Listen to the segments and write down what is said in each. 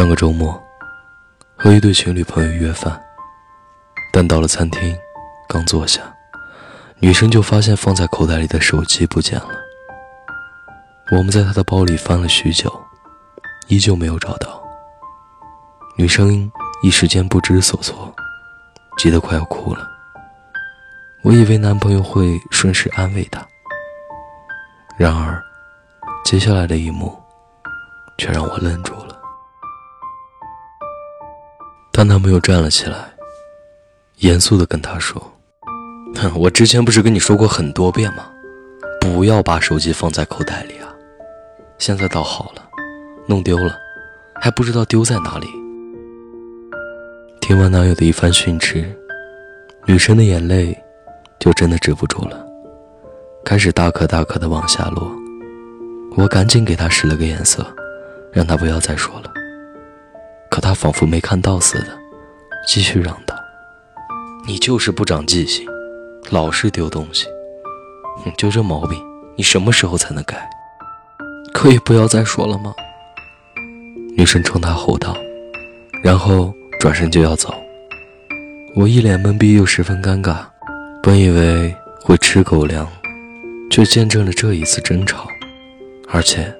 上个周末，和一对情侣朋友约饭，但到了餐厅，刚坐下，女生就发现放在口袋里的手机不见了。我们在她的包里翻了许久，依旧没有找到。女生一时间不知所措，急得快要哭了。我以为男朋友会顺势安慰她，然而，接下来的一幕，却让我愣住她男朋友站了起来，严肃地跟她说：“哼，我之前不是跟你说过很多遍吗？不要把手机放在口袋里啊！现在倒好了，弄丢了，还不知道丢在哪里。”听完男友的一番训斥，女生的眼泪就真的止不住了，开始大颗大颗的往下落。我赶紧给她使了个眼色，让她不要再说了。可他仿佛没看到似的，继续嚷道：“你就是不长记性，老是丢东西，就这毛病，你什么时候才能改？可以不要再说了吗？”女生冲他吼道，然后转身就要走。我一脸懵逼又十分尴尬，本以为会吃狗粮，却见证了这一次争吵，而且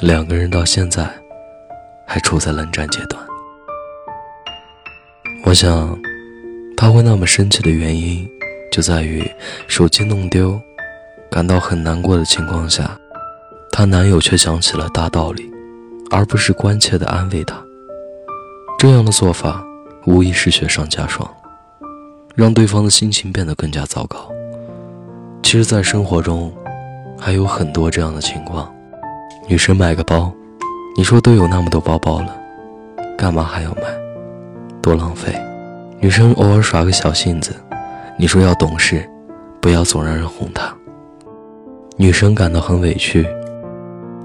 两个人到现在。还处在冷战阶段。我想，他会那么生气的原因，就在于手机弄丢，感到很难过的情况下，她男友却讲起了大道理，而不是关切的安慰她。这样的做法无疑是雪上加霜，让对方的心情变得更加糟糕。其实，在生活中，还有很多这样的情况：女生买个包。你说都有那么多包包了，干嘛还要买？多浪费！女生偶尔耍个小性子，你说要懂事，不要总让人哄她。女生感到很委屈，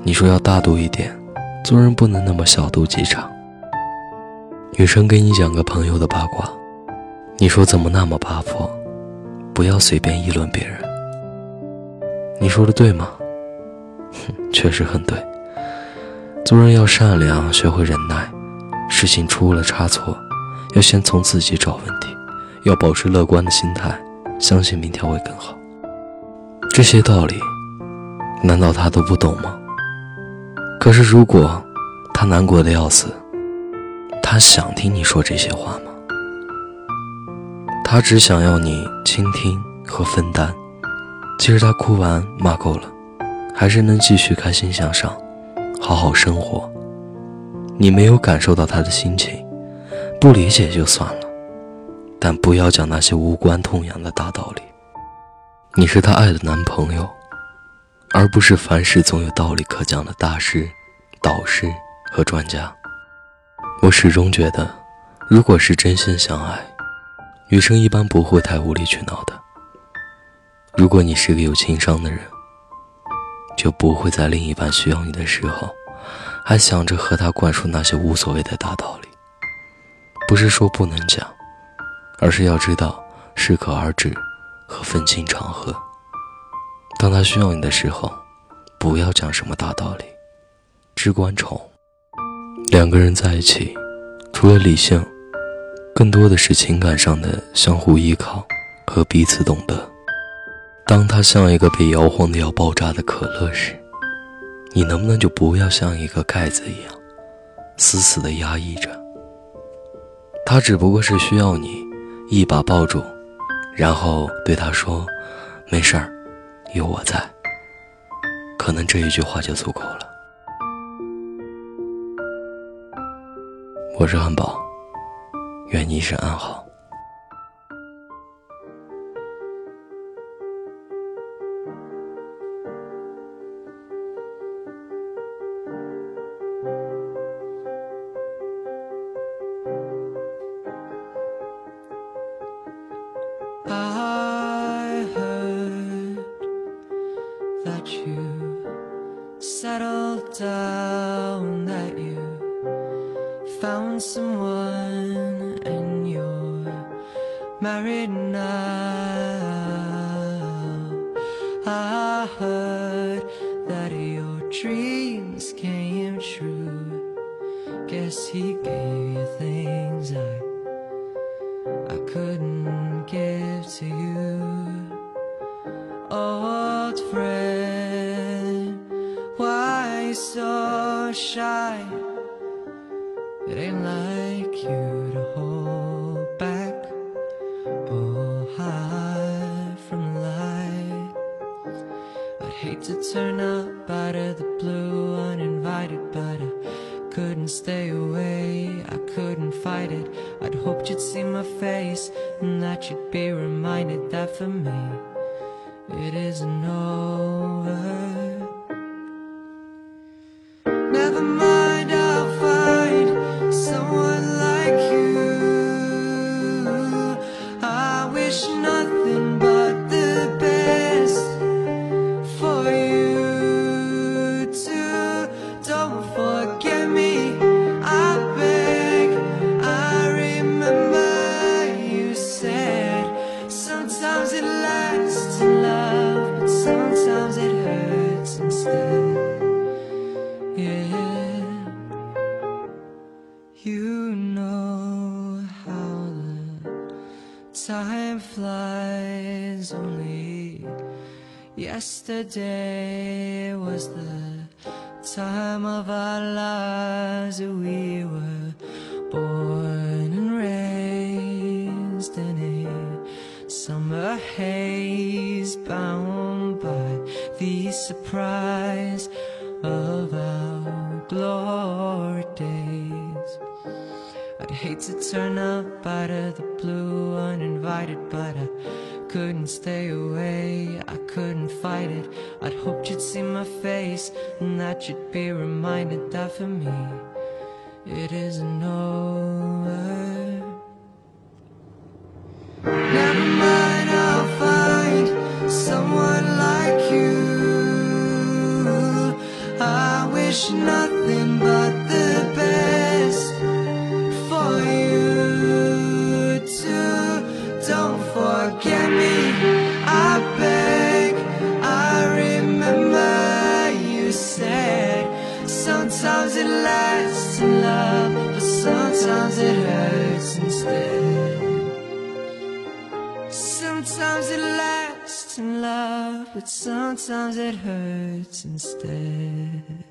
你说要大度一点，做人不能那么小肚鸡肠。女生给你讲个朋友的八卦，你说怎么那么八婆？不要随便议论别人。你说的对吗？哼，确实很对。做人要善良，学会忍耐。事情出了差错，要先从自己找问题，要保持乐观的心态，相信明天会更好。这些道理，难道他都不懂吗？可是，如果他难过的要死，他想听你说这些话吗？他只想要你倾听和分担。其实他哭完骂够了，还是能继续开心向上。好好生活，你没有感受到他的心情，不理解就算了，但不要讲那些无关痛痒的大道理。你是他爱的男朋友，而不是凡事总有道理可讲的大师、导师和专家。我始终觉得，如果是真心相爱，女生一般不会太无理取闹的。如果你是个有情商的人。就不会在另一半需要你的时候，还想着和他灌输那些无所谓的大道理。不是说不能讲，而是要知道适可而止和分清场合。当他需要你的时候，不要讲什么大道理，只管宠。两个人在一起，除了理性，更多的是情感上的相互依靠和彼此懂得。当他像一个被摇晃的要爆炸的可乐时，你能不能就不要像一个盖子一样，死死的压抑着？他只不过是需要你一把抱住，然后对他说：“没事儿，有我在。”可能这一句话就足够了。我是汉堡，愿你一生安好。Settled down that you found someone and you're married now. I heard that your dreams came true. Guess he gave you things I so shy? It ain't like you to hold back or hide from light. I'd hate to turn up out of the blue uninvited, but I couldn't stay away. I couldn't fight it. I'd hoped you'd see my face and that you'd be reminded that for me it isn't over. Never yesterday was the time of our lives we were born and raised in a summer haze, bound by the surprise of our glory days. I'd hate to turn up out of the blue uninvited, but I couldn't stay away. I couldn't fight it. I'd hoped you'd see my face and that you'd be reminded that for me it isn't over. Never mind, I'll find someone like you. I wish nothing but sometimes it lasts in love, but sometimes it hurts instead. Sometimes it lasts in love, but sometimes it hurts instead.